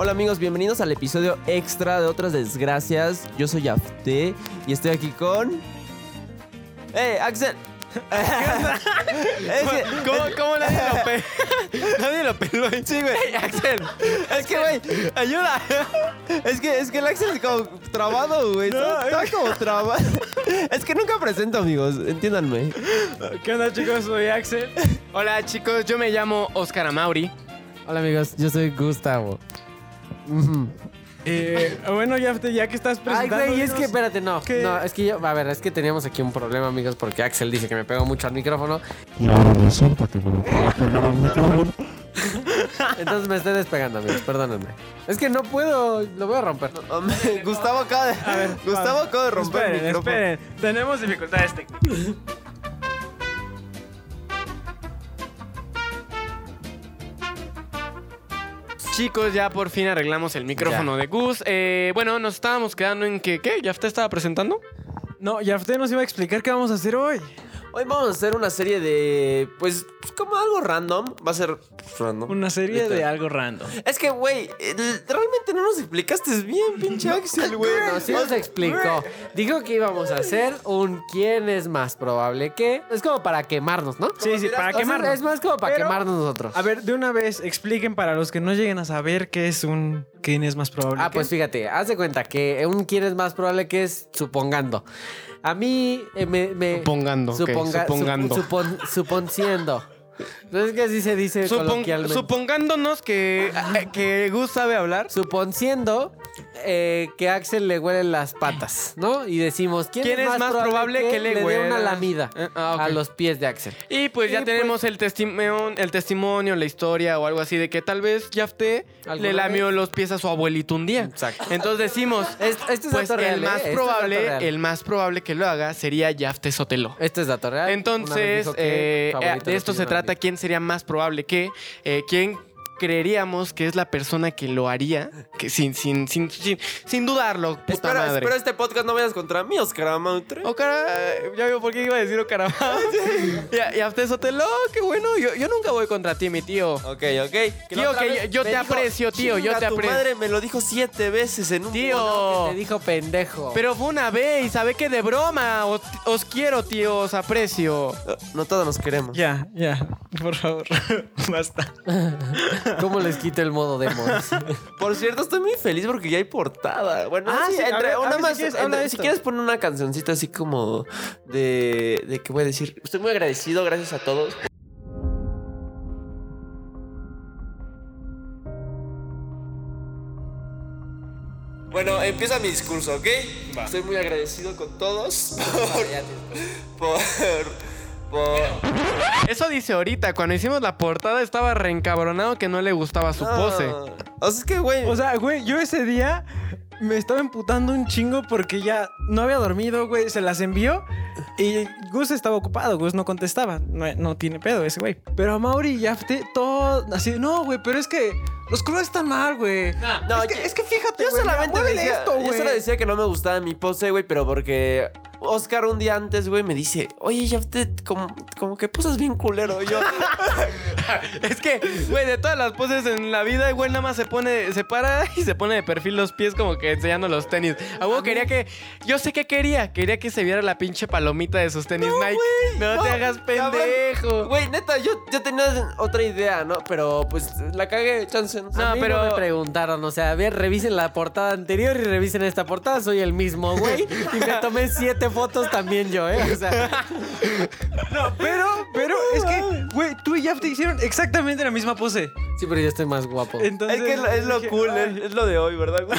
Hola amigos, bienvenidos al episodio extra de Otras Desgracias. Yo soy Afte y estoy aquí con... ¡Eh, Axel! es que, ¿Cómo, cómo nadie lo peló? nadie lo peló. Sí, güey. Axel, es que, güey, ayuda. es que, es que el Axel es como trabado, güey. está, está como trabado. es que nunca presento, amigos. Entiéndanme. ¿Qué onda, chicos? Soy Axel. Hola, chicos. Yo me llamo Oscar Amauri. Hola amigos, yo soy Gustavo. Eh, bueno, ya, ya que estás Ay, presentando... güey, es que dinos- espérate, no. ¿Qué? No, es que yo, a ver, es que teníamos aquí un problema, amigos, porque Axel dice que me pego mucho al micrófono. Y ahora resulta que me lo puedo pegar al micrófono. Entonces me estoy despegando, amigos, perdónenme. Es que no puedo, lo voy a romper. Gustavo acaba de... A ver, Gustavo va. acaba de romper esperen, el micrófono. Esperen, tenemos dificultades técnicas. Chicos, ya por fin arreglamos el micrófono de Gus. Eh, bueno, nos estábamos quedando en que, ¿qué? ¿Ya te estaba presentando? No, ya usted nos iba a explicar qué vamos a hacer hoy. Hoy vamos a hacer una serie de... Pues, como algo random. Va a ser random. Una serie de algo random. Es que, güey, realmente no nos explicaste bien, pinche Axel, güey. No, sí nos explicó. Dijo que íbamos a hacer un quién es más probable que. Es como para quemarnos, ¿no? Sí, sí, para O sea, quemarnos. Es más como para Pero- quemarnos nosotros. A ver, de una vez, expliquen para los que no lleguen a saber qué es un quién es más probable. Ah, que. pues fíjate, haz de cuenta que un quién es más probable que es supongando. A mí eh, me, me- Supongando, supongando. sup- supon- suponciendo. No es que así se dice coloquialmente. supongándonos que, eh, que Gus sabe hablar. Suponciendo eh, que a Axel le huelen las patas, ¿no? Y decimos, ¿quién, ¿Quién es más probable que le dé una lamida Eh, ah, a los pies de Axel? Y pues ya tenemos el, testimonio, el testimonio, la historia o algo así de que tal vez Yafte ¿Alguna le lamió los pies a su abuelito un día. Exacto. Entonces decimos, Es- este es pues real, el ¿eh? más Este es dato probable, el más probable que lo haga sería Yafte Sotelo. Este es dato real. Entonces, eh, de esto se trata quién sería más probable que, eh, quién creeríamos que es la persona que lo haría, que sin, sin, sin, sin, sin dudarlo, puta Espera, madre. espera este podcast, no vayas contra mí, Oscar Amautre. Ocara, ya veo por qué iba a decir Ocara. y, y a usted Sotelo, qué bueno. Yo, yo nunca voy contra ti, mi tío. Ok, ok. Que Tío, que yo- te aprecio, tío, yo "Chinga te tu aprecio". madre me lo dijo siete veces en un Tío. Que te dijo pendejo. Pero fue una vez, ¿sabe qué? De broma. Os, os quiero, tío, os aprecio. No todos nos queremos. Ya, ya, por favor, basta. ¿Cómo les quito el modo demo? Por cierto, estoy muy feliz porque ya hay portada. Bueno, Ah, sí, sí, a entre- ver, a si más. quieres, entre- si quieres poner una cancioncita así como de, de que voy a decir. Estoy muy agradecido, gracias a todos. Bueno, empieza mi discurso, ¿ok? Estoy muy agradecido con todos por, por, por, Eso dice ahorita. Cuando hicimos la portada estaba reencabronado que no le gustaba su pose. O sea, es que, güey. O sea, güey, yo ese día me estaba emputando un chingo porque ya no había dormido, güey. Se las envió y Gus estaba ocupado. Gus no contestaba. No, no tiene pedo ese güey. Pero a Mauri y Yafte, todo así, no, güey, pero es que los colores están mal, güey. No, es, que, yo- es que fíjate, Yo güey, solamente decía, esto, yo güey. solo decía que no me gustaba mi pose, güey, pero porque Oscar un día antes, güey, me dice, oye, ya usted como, como que posas bien culero. Yo, Es que, güey, de todas las poses en la vida, güey, nada más se pone, se para y se pone de perfil los pies como que enseñando los tenis. A huevo quería que, yo sé que quería, quería que se viera la pinche palomita de sus tenis Nike. no, no, te hagas pendejo. güey, neta, yo, yo tenía otra idea, ¿no? Pero pues la cagué, chance. No, sé. No, No, pero pero- me preguntaron, o sea, a ver, revisen la portada anterior y revisen esta portada, soy el mismo, güey. Y me tomé siete fotos también yo, ¿eh? O sea, No, pero, pero es que, güey, tú y Yafte hicieron exactamente la misma pose. sí, pero yo estoy más guapo. Entonces, Es que es lo, es lo dije, cool, es, es lo de hoy, ¿verdad, güey?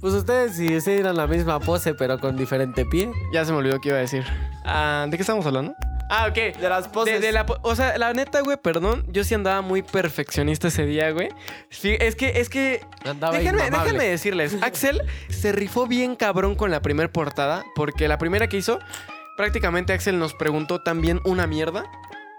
Pues ustedes sí hicieron la misma pose, pero con diferente pie. Ya se me olvidó qué iba a decir. Ah, ¿De qué estamos hablando? Ah, ok. De las poses. De, de la o sea, la neta, güey, perdón. Yo sí andaba muy perfeccionista ese día, güey. Sí, es que, es que. Andaba déjenme, déjenme decirles. Axel se rifó bien cabrón con la primera portada. Porque la primera que hizo, prácticamente Axel nos preguntó también una mierda.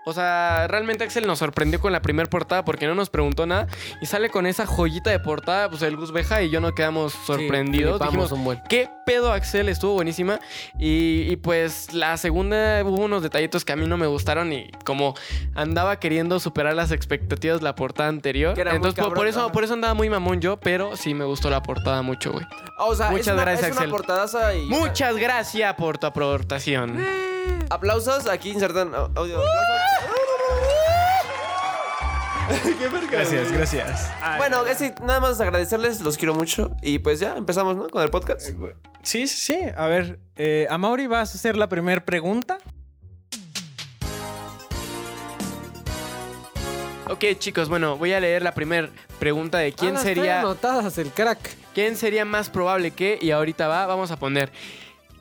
O sea, realmente Axel nos sorprendió con la primera portada porque no nos preguntó nada. Y sale con esa joyita de portada, pues el Gus Beja y yo no quedamos sorprendidos. flipamos Dijimos, un buen. ¿qué pedo Axel? Estuvo buenísima. Y, y, pues la segunda hubo unos detallitos que a mí no me gustaron y como andaba queriendo superar las expectativas de la portada anterior. Que era muy Entonces por, por cabrón, eso, por eso andaba muy mamón yo, pero sí me gustó la portada mucho, güey. O sea, Muchas es una, gracias, es una Axel. portadaza y... Muchas gracias por tu aportación. Aplausos, aquí insertan Gracias, gracias. Bueno, así, nada más agradecerles, los quiero mucho. Y pues ya, empezamos, ¿no? Con el podcast. Sí, sí, sí. A ver, eh, a Mauri vas a hacer la primera pregunta. Ok, chicos, bueno, voy a leer la primera pregunta de quién Ah, sería anotadas el crack. quién sería más probable que y ahorita va, vamos a poner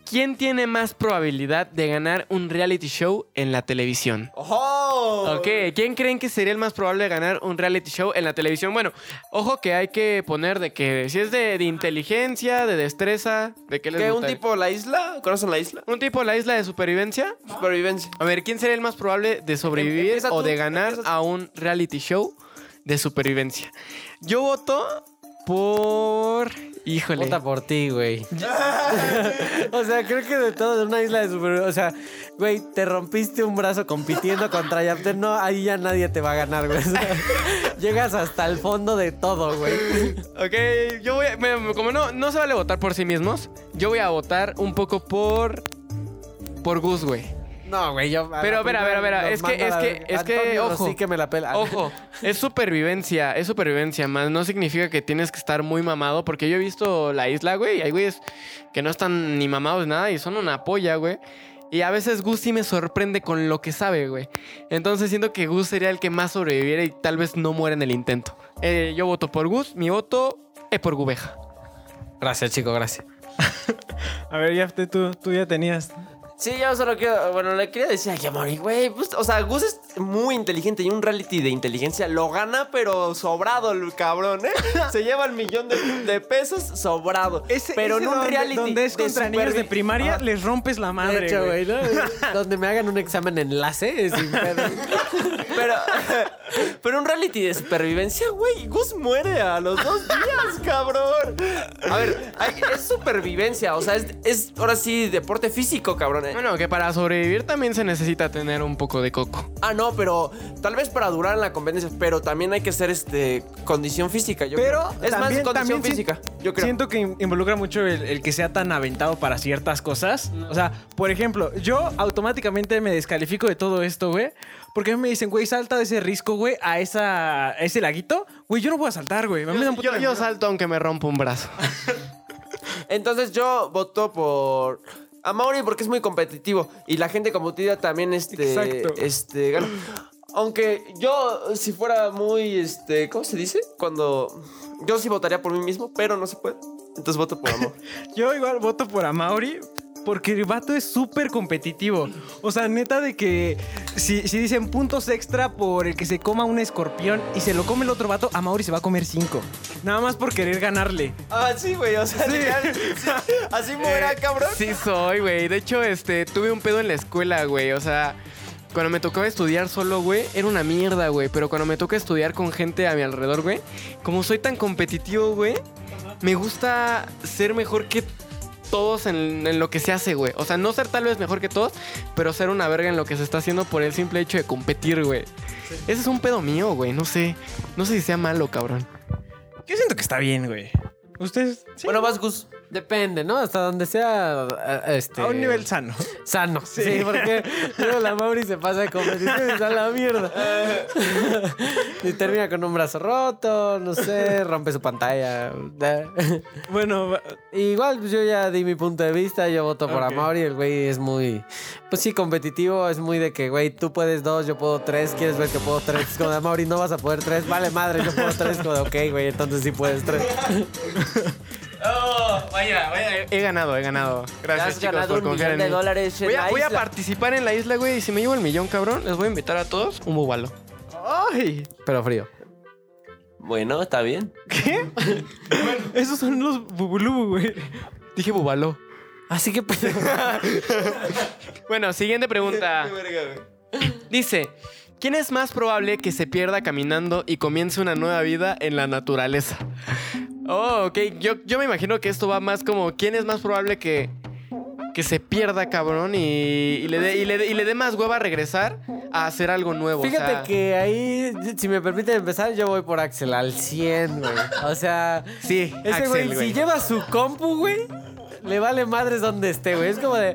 ¿Quién tiene más probabilidad de ganar un reality show en la televisión? ¡Oh! Ok, ¿quién creen que sería el más probable de ganar un reality show en la televisión? Bueno, ojo que hay que poner de que si es de, de inteligencia, de destreza, de qué les ¿Qué? ¿Un tipo la isla? ¿Conocen la isla? ¿Un tipo la isla de supervivencia? Supervivencia. A ver, ¿quién sería el más probable de sobrevivir Empieza o de ganar a un reality show de supervivencia? Yo voto por... Híjole. Vota por ti, güey. o sea, creo que de todo, de una isla de super... O sea, güey, te rompiste un brazo compitiendo contra Yapter. No, ahí ya nadie te va a ganar, güey. O sea, llegas hasta el fondo de todo, güey. Ok, yo voy a... me- Como no, no se vale votar por sí mismos, yo voy a votar un poco por... Por Gus, güey. No, güey, yo... Pero, a ver, a ver, a ver, nos es que- es que- es que, ojo. Rossi que me la pela. Ojo, es supervivencia, es supervivencia, más no significa que tienes que estar muy mamado, porque yo he visto la isla, güey, y hay güeyes que no están ni mamados ni nada y son una polla, güey. Y a veces Gus sí me sorprende con lo que sabe, güey. Entonces siento que Gus sería el que más sobreviviera y tal vez no muera en el intento. Eh, yo voto por Gus, mi voto es por Gubeja. Gracias, chico, gracias. A ver, ya tú, tú ya tenías. Sí, yo solo quiero. Bueno, le quería decir a Mori, güey. pues, o sea, Gus es muy inteligente y un reality de inteligencia lo gana, pero sobrado el cabrón, ¿eh? Se lleva el millón de, de pesos sobrado. Ese, pero ese en un donde, reality. donde es de contra niños de primaria, les rompes la madre, de hecho, güey. güey, ¿no? Donde me hagan un examen enlace, sin pedo. Pero, pero un reality de supervivencia, güey. Gus muere a los dos días, cabrón. A ver, hay- es supervivencia. O sea, es, es ahora sí deporte físico, cabrón. Bueno, que para sobrevivir también se necesita tener un poco de coco. Ah, no, pero tal vez para durar en la competencia, pero también hay que ser este condición física. Yo Pero creo. es también, más condición también si- física. Yo creo. Siento que in- involucra mucho el, el que sea tan aventado para ciertas cosas. O sea, por ejemplo, yo automáticamente me descalifico de todo esto, güey. Porque a mí me dicen, güey, salta de ese risco, güey, a, esa, a ese laguito. Güey, yo no voy a saltar, güey. Yo, yo salto aunque me rompa un brazo. Entonces yo voto por a Mauri porque es muy competitivo y la gente competitiva también este Exacto. este gana. Aunque yo si fuera muy este, ¿cómo se dice? Cuando yo sí votaría por mí mismo, pero no se puede. Entonces voto por amor. Yo igual voto por Amauri. Porque el vato es súper competitivo. O sea, neta de que si, si dicen puntos extra por el que se coma un escorpión y se lo come el otro vato, Amauri se va a comer cinco. Nada más por querer ganarle. ah, sí, güey, o sea, literal, sí, así muera, cabrón. Sí soy, güey. De hecho, este, tuve un pedo en la escuela, güey. O sea, cuando me tocaba estudiar solo, güey, era una mierda, güey. Pero cuando me toca estudiar con gente a mi alrededor, güey, como soy tan competitivo, güey, me gusta ser mejor que todos en, en lo que se hace, güey. O sea, no ser tal vez mejor que todos, pero ser una verga en lo que se está haciendo por el simple hecho de competir, güey. Ese es un pedo mío, güey. No sé. No sé si sea malo, cabrón. Yo siento que está bien, güey. Ustedes. sí, Bueno, vas Gus. Depende, ¿no? Hasta donde sea eh, este... a un nivel sano. Sano. Sí, porque luego la Mauri se pasa de competición y está a la mierda. y termina con un brazo roto, no sé, rompe su pantalla. Bueno, Igual, pues yo ya di mi punto de vista, yo voto por Ok. Amauri, el güey es muy, pues sí, competitivo, es muy de que, güey, tú puedes dos, yo puedo tres, quieres ver que puedo tres, de Amauri, no vas a poder tres, vale madre, yo puedo tres, como de, ok, güey, entonces sí puedes tres. Vaya, vaya. He ganado, he ganado. Gracias, has chicos, ganado por un confiar millón en de mí. dólares en Voy a, la voy a isla. participar en la isla, güey. Y si me llevo el millón, cabrón, les voy a invitar a todos un bubalo. ¡Ay! Pero frío. Bueno, está bien. ¿Qué? Esos son los bubulubu, güey. Dije bubalo. Así que, pues, Bueno, siguiente pregunta. Dice, ¿quién es más probable que se pierda caminando y comience una nueva vida en la naturaleza? Oh, ok. Yo, yo me imagino que esto va más como, ¿quién es más probable que, que se pierda, cabrón, y, y le dé y le dé- y le más hueva a regresar a hacer algo nuevo? o Fíjate sea, que ahí, si me permiten empezar, yo voy por Axel al 100, güey. O sea, Sí, ese Axel, güey, güey. si lleva su compu, güey, le vale madres donde esté, güey. Es como de,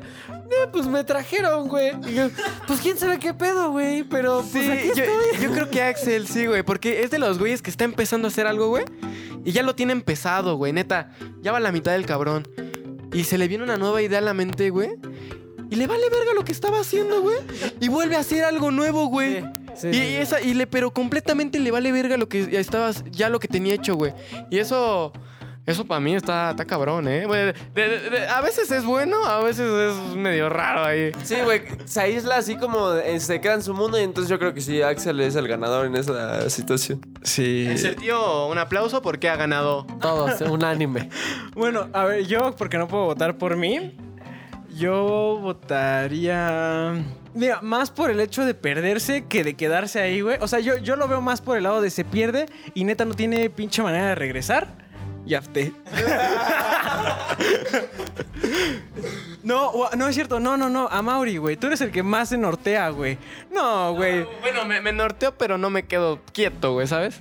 eh, pues me trajeron, güey. Y yo, pues quién sabe qué pedo, güey. Pero pues Sí, aquí yo, estoy. yo creo que Axel sí, güey, porque es de los güeyes que está empezando a hacer algo, güey, y ya lo tiene empezado, güey, neta, ya va a la mitad del cabrón. Y se le viene una nueva idea a la mente, güey, y le vale verga lo que estaba haciendo, güey, y vuelve a hacer algo nuevo, güey. Sí, y, sí, y sí. esa, y le, pero completamente le vale verga lo que ya estabas, ya lo que tenía hecho, güey. Y eso, eso para mí está, está cabrón, ¿eh? Güey, de- de- de- a veces es bueno, a veces es medio raro ahí. Sí, güey, se aísla así como eh, se queda en su mundo y entonces yo creo que sí, Axel es el ganador en esa situación. Sí. El tío, un aplauso porque ha ganado. Todos, unánime. Bueno, a ver, yo, porque no puedo votar por mí, yo votaría. Mira, más por el hecho de perderse que de quedarse ahí, güey. O sea, yo, yo lo veo más por el lado de se pierde y neta no tiene pinche manera de regresar. Ya te. No, no es cierto, no, no, no, a Mauri, güey. Tú eres el que más se nortea, güey. No, güey. Bueno, me, me norteo, pero no me quedo quieto, güey, ¿sabes?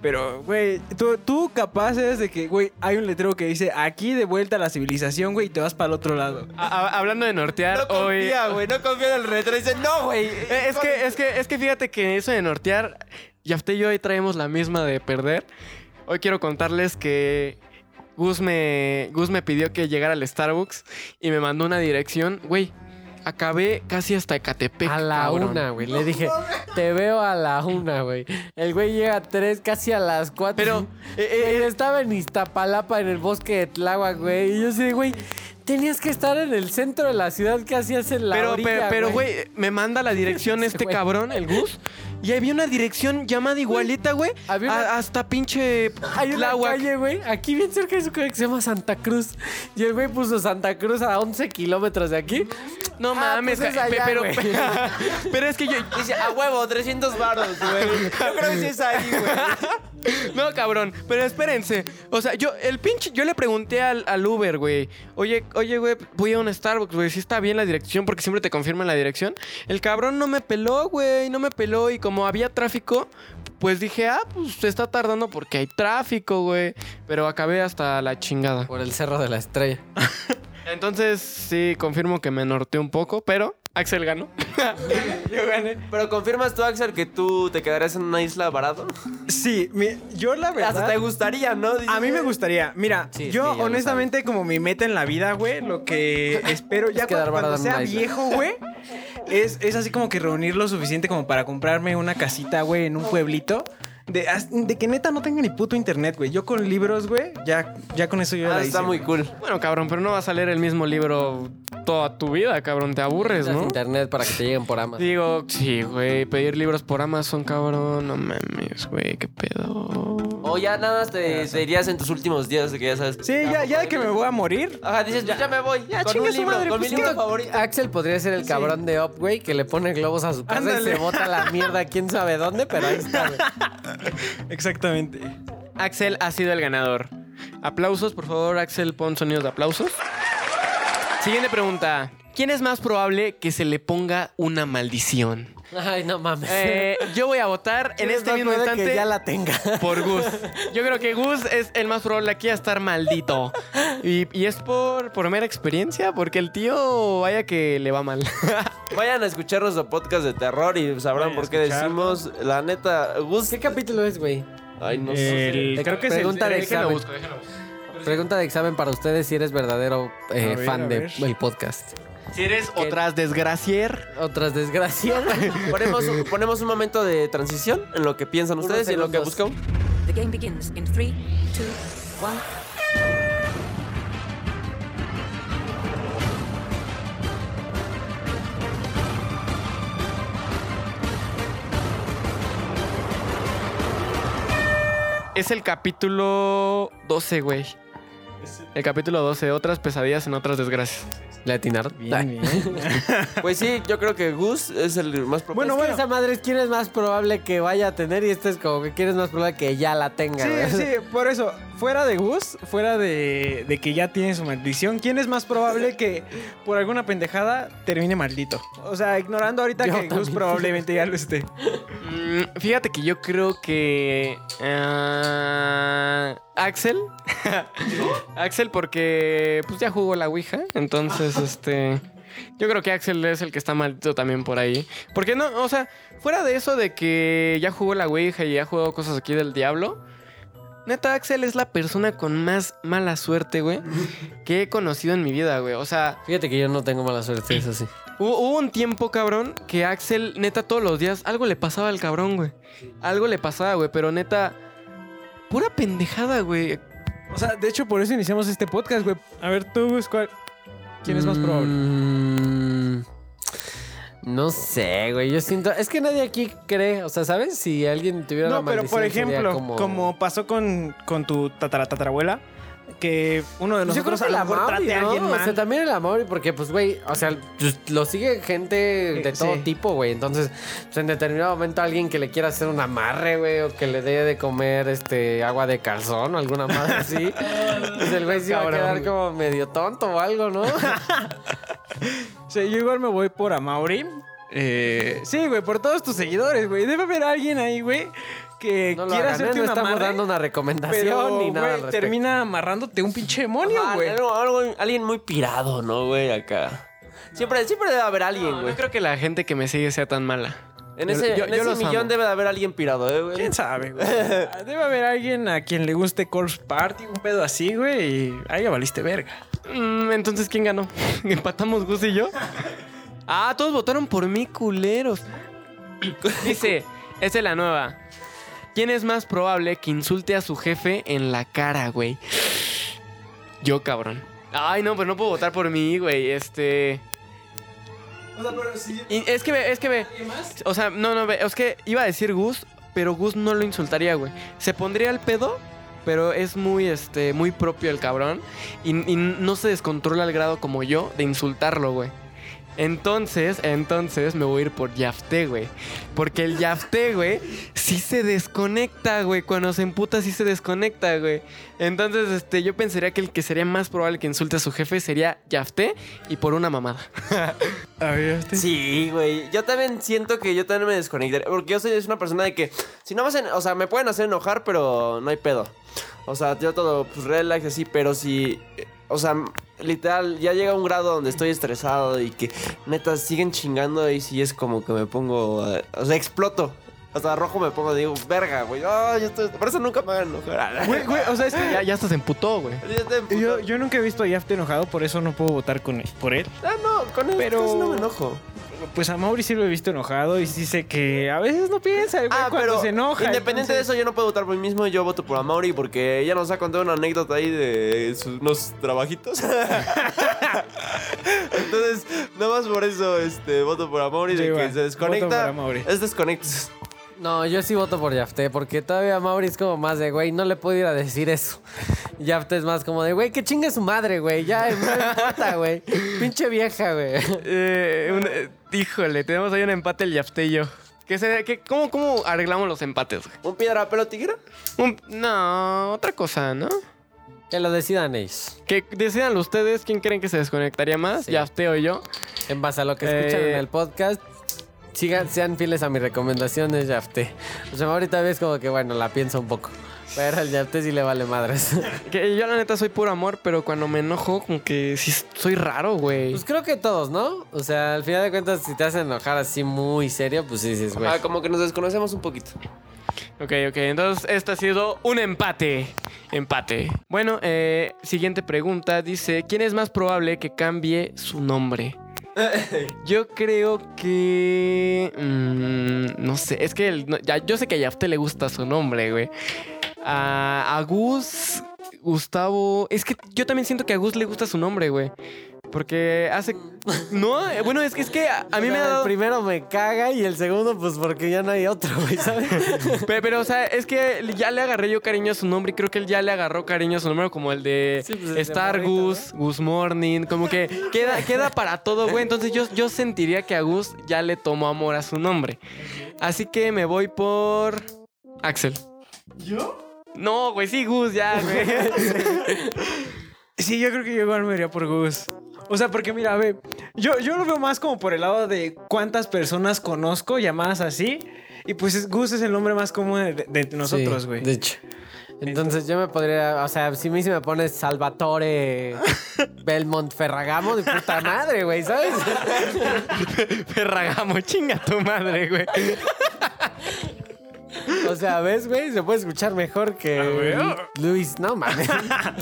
Pero, güey, tú, tú capaz eres de que, güey, hay un letrero que dice aquí de vuelta a la civilización, güey, y te vas para el otro lado. A- a- hablando de nortear, No hoy. confía, güey, no confía en el retro. Dice, no, güey. Eh, Es que, es que, es que fíjate que eso de nortear, Yafte y yo hoy traemos la misma de perder. Hoy quiero contarles que Gus me, Gus me pidió que llegara al Starbucks y me mandó una dirección. Güey, acabé casi hasta Ecatepec. A la cabrón. una, güey. Le dije, te veo a la una, güey. El güey llega a tres, casi a las cuatro. Pero, eh, eh, estaba en Iztapalapa, en el bosque de Tláhuac, güey. Y yo sí, güey, tenías que estar en el centro de la ciudad. ¿Qué hacías en la Pero, orilla, pero, pero, güey, me manda la dirección este Güey. cabrón, el Gus. Y había una dirección llamada igualita, güey. había una- a- Hasta pinche Hay una Tláhuac. calle, güey, aquí bien cerca de su casa que se llama Santa Cruz. Y el güey puso Santa Cruz a 11 kilómetros de aquí. No Ah, mames, pues es ca- allá, pero, güey. pero es que yo, Dice, a huevo, 300 varos, güey. Yo creo que sí es ahí, güey. No, cabrón, pero espérense. O sea, yo, el pinche, yo le pregunté al, al Uber, güey. Oye, oye, güey, voy a un Starbucks, güey. Si está bien la dirección, porque siempre te confirman la dirección. El cabrón no me peló, güey, no me peló. Y como había tráfico, pues dije, ah, pues se está tardando porque hay tráfico, güey. Pero acabé hasta la chingada. Por el Cerro de la Estrella. Entonces, sí, confirmo que me norteé un poco, pero Axel ganó. Yo gané. Pero confirmas tú, Axel, que tú te quedarías en una isla varado. Sí, mi- yo la verdad. Hasta te gustaría, ¿no? Dices, A mí me gustaría. Mira, Sí, yo sí, ya lo honestamente como mi meta en la vida, güey, lo que espero ya quedar cuando, varado cuando en sea una isla. viejo, güey, es, es así como que reunir lo suficiente como para comprarme una casita, güey, en un pueblito. De, que neta no tenga ni puto internet, güey. Yo con libros, güey, ya, ya con eso yo Ah, la está muy güey. cool. Bueno, cabrón, pero no vas a leer el mismo libro toda tu vida, cabrón. Te aburres, ¿no? internet para que te lleguen por Amazon. Digo, sí, güey, pedir libros por Amazon, cabrón, no mames, güey, qué pedo. O ya nada más te, te irías en tus últimos días, de que ya sabes. Sí, ya, ya de que me voy a morir. Ajá, dices, ya, ya me voy. Ya, con chingue un su libro, madre, con pues, mi ¿qué? libro favorito. Axel podría ser el cabrón de Up, güey, que le pone globos a su casa Ándale. y se bota la mierda quién sabe dónde, pero ahí está, güey. Exactamente. Axel ha sido el ganador. Aplausos, por favor, Axel, pon sonidos de aplausos. Siguiente pregunta. ¿Quién es más probable que se le ponga una maldición? Ay, no mames. Eh, yo voy a votar en Es este más mismo instante que ya la tenga. por Gus. Yo creo que Gus es el más probable aquí a estar maldito. Y, y es por, por mera experiencia, porque el tío, vaya que le va mal. Vayan a escuchar nuestro podcast de terror y sabrán Vayan por qué decimos, la neta, Gus. ¿Qué capítulo es, güey? Ay, no sé. El- creo que es el- Pregunta de examen. busco, déjenlo busco. Pregunta de examen para ustedes si eres verdadero eh, ver, fan del ver. podcast. Si eres otras desgracier, Otras desgracias. Ponemos, un- ponemos un momento de transición en lo que piensan ustedes y en lo que buscan. The game begins in three, two, one. es el capítulo 12, güey. El capítulo 12, otras pesadillas en otras desgracias. ¿Le atinaron? Bien, bien. Pues sí, yo creo que Gus es el más propenso. Bueno, es que bueno. esa madre es quién es más probable que vaya a tener y este es como que quién es más probable que ya la tenga, güey. Sí, sí, por eso, fuera de Gus, fuera de, de que ya tiene su maldición, ¿quién es más probable que por alguna pendejada termine maldito? O sea, ignorando ahorita Yo que Gus también. probablemente ya lo esté. Mm, fíjate que yo creo que. ah, Axel. Axel, porque pues ya jugó la Ouija. Entonces, este. Yo creo que Axel es el que está maldito también por ahí. Porque no, o sea, fuera de eso de que ya jugó la Ouija y ya jugó cosas aquí del diablo. Neta, Axel es la persona con más mala suerte, güey, que he conocido en mi vida, güey. O sea, Fíjate que yo no tengo mala suerte, eso sí. Hubo, hubo un tiempo, cabrón, que Axel, neta, todos los días algo le pasaba al cabrón, güey. Algo le pasaba, güey, pero neta, pura pendejada, güey. O sea, de hecho, por eso iniciamos este podcast, güey. A ver, tú, Gus, ¿cuál- ¿quién es más probable? Mm, No sé, güey. Yo siento. Es que nadie aquí cree. O sea, ¿sabes? Si alguien tuviera la No, pero por ejemplo, como... pasó con, con tu tatara tatarabuela, que uno de Pues yo creo nosotros que a lo mejor trate a ¿no? alguien O mal. sea, también el amor, porque, pues, güey, o sea, pues, lo sigue gente de Eh, todo sí. tipo, güey. Entonces, pues, en determinado momento alguien que le quiera hacer un amarre, güey, o que le dé de comer este agua de calzón o alguna madre así, pues el güey se va a quedar como medio tonto o algo, ¿no? Sí, yo igual me voy por Amaury. Eh, sí, güey, por todos tus seguidores, güey. Debe haber alguien ahí, güey, que No quiera ¿eh? hacerte no una estamos dando una recomendación pero, ni nada. güey, termina amarrándote un pinche demonio, güey. algo- alguien muy pirado, ¿no, güey? Acá. Siempre, siempre debe haber alguien, güey. no creo que la gente que me sigue sea tan mala. En Yo- ese, yo- en yo ese los millón amo. debe de haber alguien pirado, ¿eh, güey? ¿Quién sabe, güey? Debe haber alguien a quien le guste Corpse Party, un pedo así, güey, y ahí ya valiste verga. Mm, Entonces, ¿quién ganó? ¿Empatamos Gus y yo? Ah, todos votaron por mí, culeros. Dice, esa es la nueva. ¿Quién es más probable que insulte a su jefe en la cara, güey? Yo, cabrón. Ay, no, pues no puedo votar por mí, güey. Este. Y es que ve, es que ve. O sea, no, no, ve. Es que iba a decir Gus, pero Gus no lo insultaría, güey. Se pondría el pedo, pero es muy, este, muy propio el cabrón. Y, y no se descontrola al grado como yo de insultarlo, güey. Entonces, entonces me voy a ir por Yafté, güey. Porque el Yafté, güey, sí se desconecta, güey. Cuando se emputa, sí se desconecta, güey. Entonces, este, yo pensaría que el que sería más probable que insulte a su jefe sería Yafté y por una mamada. A ver. Sí, güey. Yo también siento que yo también me desconectaré. Porque yo soy es una persona de que, si no me hacen, o sea, me pueden hacer enojar, pero no hay pedo. O sea, yo todo, pues relax así, pero si, eh, o sea, literal, ya llega un grado donde estoy estresado y que neta siguen chingando y sí es como que me pongo, eh, o sea, exploto. Hasta rojo me pongo, digo, verga, güey. Ah, yo estoy, por eso nunca me hagan enojar. Güey, güey, o sea, es que Ya, ya hasta se emputó, güey. Yo, yo nunca he visto a Yafte enojado, por eso no puedo votar con él, por él. Ah, no, con él Pero- no me enojo. Pues a Mauri sí lo he visto enojado y sí sé que a veces no piensa, güey, Ah, cuando pero se enoja. independiente de eso, yo no puedo votar por mí mismo. Yo voto por Amaury porque ella nos ha contado una anécdota ahí de sus, unos trabajitos. Entonces, nada más por eso este, voto por Amaury Sí, de que se desconecta. Es desconecta. No, yo sí voto por Yafté, porque todavía Mauri es como más de, güey, no le puedo ir a decir eso. Yafté es más como de, güey, que chingue su madre, güey, ya, no me importa, güey. Pinche vieja, güey. Eh, un- eh, híjole, tenemos ahí un empate el Yafté y yo. ¿Qué sería? ¿Qué, cómo, ¿Cómo arreglamos los empates, güey? ¿Un piedra, pelo, tijera? Un- no, otra cosa, ¿no? Que lo decidan ellos. Que decidan ustedes quién creen que se desconectaría más, Sí. Yafté o yo. En base a lo que escuchan Eh. en el podcast, sigan, sean fieles a mis recomendaciones, Yafté. O sea, ahorita ves como que, bueno, la pienso un poco. Pero al Yafté sí le vale madres. Que yo la neta soy puro amor, pero cuando me enojo, como que sí soy raro, güey. Pues creo que todos, ¿no? O sea, al final de cuentas, si te hacen enojar así muy serio, pues sí dices, güey. Ah, como que nos desconocemos un poquito. Ok, ok, entonces este ha sido un empate. Empate. Bueno, eh, siguiente pregunta. Dice, ¿quién es más probable que cambie su nombre? Yo creo que... mm, no sé, es que ya, yo sé que a Yafte le gusta su nombre, güey. A, a Gus, Gustavo... Es que yo también siento que a Gus le gusta su nombre, güey. Porque hace. No, eh, bueno, es que, es que a, a mí me ha El dado. primero me caga y el segundo, pues porque ya no hay otro, güey, ¿sabes? Pe- Pero, o sea, es que ya le agarré yo cariño a su nombre y creo que él ya le agarró cariño a su nombre, como el de Sí, pues, el de Star Gus, Gus Morning, como que queda, queda para todo, güey. Entonces yo, yo sentiría que a Gus ya le tomó amor a su nombre. Así que me voy por Axel. ¿Yo? No, güey, sí, Gus, ya, güey. Sí, yo creo que yo igual me iría por Gus. O sea, porque mira, ve, yo, yo lo veo más como por el lado de cuántas personas conozco llamadas así. Y pues es- Gus es el nombre más común de, de nosotros, Sí, güey. De hecho. Entonces yo me podría, o sea, si a mí se me pone Salvatore Belmont Ferragamo, de puta madre, güey, ¿sabes? Ferragamo, chinga tu madre, güey. O sea, ¿ves, güey? Se puede escuchar mejor que Luis, no mames.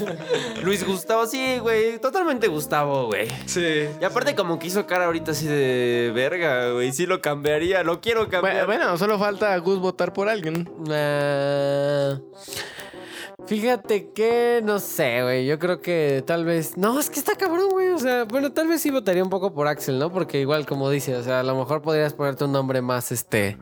Luis Gustavo, sí, güey. Totalmente Gustavo, güey. Sí. Y aparte como que hizo cara ahorita así de verga, güey. Sí lo cambiaría, lo quiero cambiar. Bueno, bueno, solo falta a Gus votar por alguien. Ah, fíjate que no sé, güey. Yo creo que tal vez. No, es que está cabrón, güey. O sea, bueno, tal vez sí votaría un poco por Axel, ¿no? Porque igual, como dice, o sea, a lo mejor podrías ponerte un nombre más este.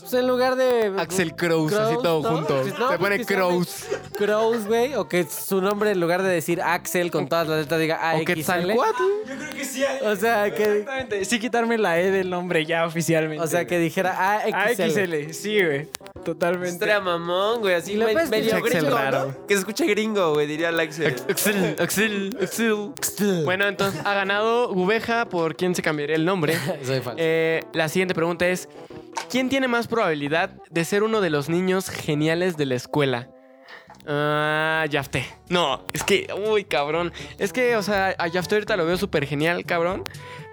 Pues en lugar de. Axel Crows, así todo ¿no? junto. Pues no, Se pues pone que llame Crows. Crows, güey. O que su nombre, en lugar de decir Axel con todas las letras, diga O AXL. Quetzalcoatl. Yo creo que sí. O sea, que. Exactamente. Sí, quitarme la E del nombre ya oficialmente. O sea, que dijera AXL. AXL. Sí, güey. Totalmente. Estaría mamón, güey. Así medio gringo, Que se escuche gringo, güey, diría el Axel. Axel, Axel, Axel. Bueno, entonces ha ganado Gubeja por quién se cambiaría el nombre. Soy falso. Eh, la siguiente pregunta es: ¿Quién tiene más probabilidad de ser uno de los niños geniales de la escuela? Ah, Yafte. No, es que, uy, cabrón. Es que, o sea, a Yafte ahorita lo veo súper genial, cabrón.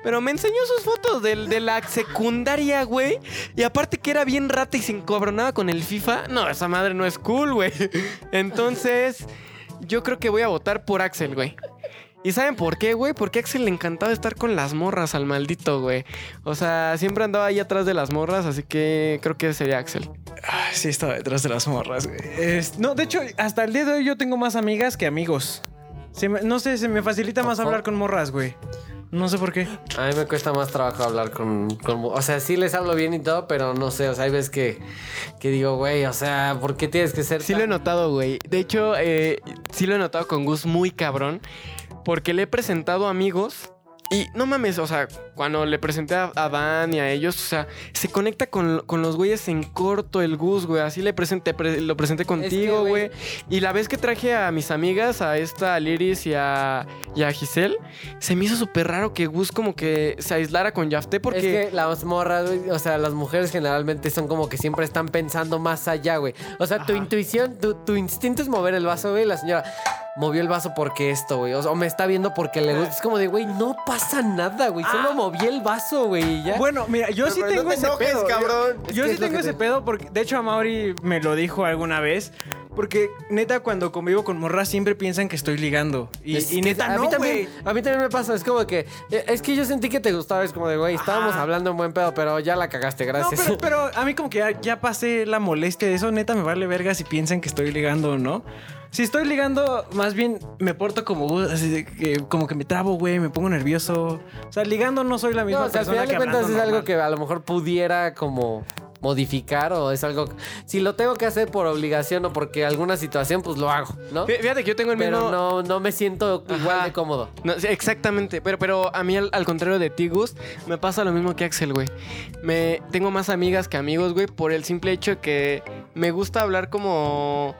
Pero me enseñó sus fotos del- de, la secundaria, güey. Y aparte que era bien rata y se encabronaba con el FIFA. No, esa madre no es cool, güey. Entonces, yo creo que voy a votar por Axel, güey. ¿Y saben por qué, güey? Porque a Axel le encantaba estar con las morras al maldito, güey. O sea, siempre andaba ahí atrás de las morras, así que creo que sería Axel. Ah, sí, estaba detrás de las morras, güey. Es- no, de hecho, hasta el día de hoy yo tengo más amigas que amigos. Se me- no sé, se me facilita más hablar con morras, güey. No sé por qué. A mí me cuesta más trabajo hablar con, con- O sea, sí les hablo bien y todo, pero no sé. O sea, hay veces que, que digo, güey, o sea, ¿por qué tienes que ser Sí tan- lo he notado, güey. De hecho, eh, sí lo he notado con Gus muy cabrón. Porque le he presentado amigos. Y no mames, o sea, cuando le presenté a, Dan y a ellos, o sea, se conecta con, con los güeyes en corto el Gus, güey. Así le presenté, pre- lo presenté contigo, güey- güey. Y la vez que traje a mis amigas, a esta a Liris y a, y a Giselle, se me hizo súper raro que Gus como que se aislara con Yafté porque... Es que las morras, güey, o sea, las mujeres generalmente son como que siempre están pensando más allá, güey. O sea, tu intuición, tu, tu instinto es mover el vaso, güey. La señora movió el vaso porque esto, güey. O, me está viendo porque le gusta. Es como de, güey, no pasa nada, güey. Solo moví el vaso, güey, y ya. Bueno, mira, yo sí pero tengo no te ese enojes, pedo. Yo- cabrón. Yo, Es que sí tengo ese te- pedo porque, de hecho, a Mauri me lo dijo alguna vez. Porque neta, cuando convivo con morras siempre piensan que estoy ligando. Y, Es y neta, a no, mí también, a mí también me pasa, es como que eh, es que yo sentí que te gustaba, es como de, güey, estábamos hablando en buen pedo, pero ya la cagaste, No, gracias. pero, pero a mí como que ya, ya pasé la molestia de eso. Neta, me vale verga si piensan que estoy ligando o no. Si estoy ligando, más bien me porto como, así de que, como que me trabo, güey, me pongo nervioso. O sea, ligando no soy la misma No, o sea, al persona final de cuentas es algo que a lo mejor pudiera como modificar o es algo si lo tengo que hacer por obligación o porque alguna situación pues lo hago, ¿no? Fí- Fíjate que yo tengo el Pero mismo... no no me siento igual de cómodo. No, exactamente, pero, pero a mí al, al contrario de ti, Gus, me pasa lo mismo que Axel, güey. Me tengo más amigas que amigos, güey, por el simple hecho de que me gusta hablar como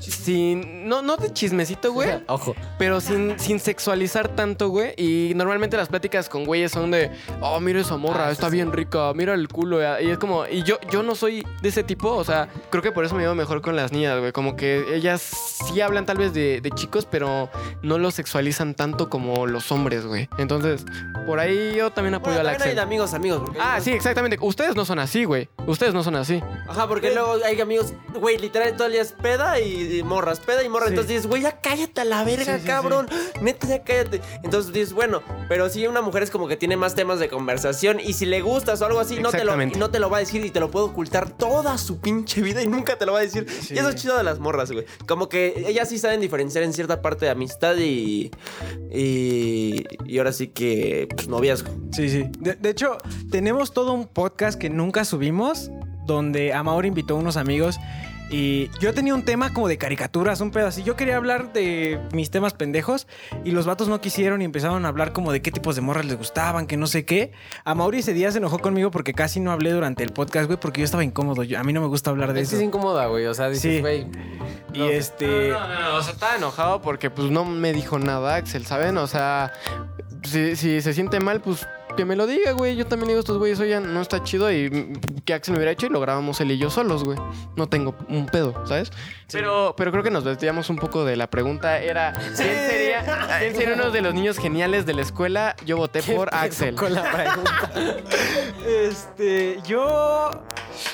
sin no no de chismecito, güey, Ojo. pero sin, sin sexualizar tanto, güey. Y normalmente las pláticas con güeyes son de, oh, mira esa morra, Ah, está bien rica, mira el culo. Y es como, y yo, yo no soy de ese tipo, o sea, creo que por eso me llevo mejor con las niñas, güey. Como que ellas sí hablan tal vez de, de chicos, pero no lo sexualizan tanto como los hombres, güey. Entonces, por ahí yo también apoyo Bueno, también hay Axel. de amigos, amigos. porque Ah, hay- sí, exactamente. Ustedes no son así, güey. Ustedes no son así. Ajá, porque luego hay amigos, güey, literal todo el día es peda y y, y morras, peda y morras. Sí. Entonces dices, güey, ya cállate a la verga, Sí, cabrón. Neta, ya cállate. Entonces dices, bueno, pero si una mujer es como que tiene más temas de conversación y si le gustas o algo así, no te, lo, no te lo va a decir y te lo puede ocultar toda su pinche vida y nunca te lo va a decir. Y eso es chido de las morras, güey. Como que ellas sí saben diferenciar en cierta parte de amistad y. Y, y ahora sí que, pues, noviazgo. Sí, sí. De, de hecho, tenemos todo un podcast que nunca subimos, donde Amaur invitó a unos amigos y yo tenía un tema como de caricaturas, un pedo así. Yo quería hablar de mis temas pendejos y los vatos no quisieron y empezaron a hablar como de qué tipos de morras les gustaban, que no sé qué. Amauri ese día se enojó conmigo porque casi no hablé durante el podcast, güey, porque yo estaba incómodo. Yo- a mí no me gusta hablar de Es eso. es incómoda, güey. O sea, dices, güey. Y este... No, no, no, o sea, estaba enojado porque pues no me dijo nada Axel, ¿saben? O sea, si, si se siente mal, pues que me lo diga, güey. Yo también digo a estos güeyes, oye, no está chido y que Axel me hubiera hecho y lo grabamos él y yo solos, güey. No tengo un pedo, ¿sabes? Pero, pero creo que nos desviamos un poco de la pregunta. Era, ¿quién sería, ¿quién sería uno de los niños geniales de la escuela? Yo voté por Axel. Con la pregunta. Este, yo.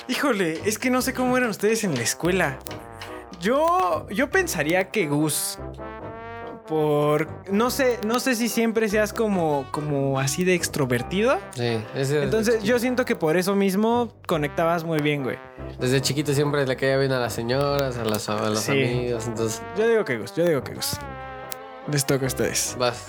Híjole, es que no sé cómo eran ustedes en la escuela. Yo. Yo pensaría que Gus. Por. No sé, no sé si siempre seas como. como así de extrovertido. Sí, ese- Entonces, yo siento que por eso mismo conectabas muy bien, güey. Desde chiquito siempre le caía bien a las señoras, a, las, a los Sí. amigos. Entonces, Yo digo que Gus, yo digo que Gus. Les toca a ustedes. vas.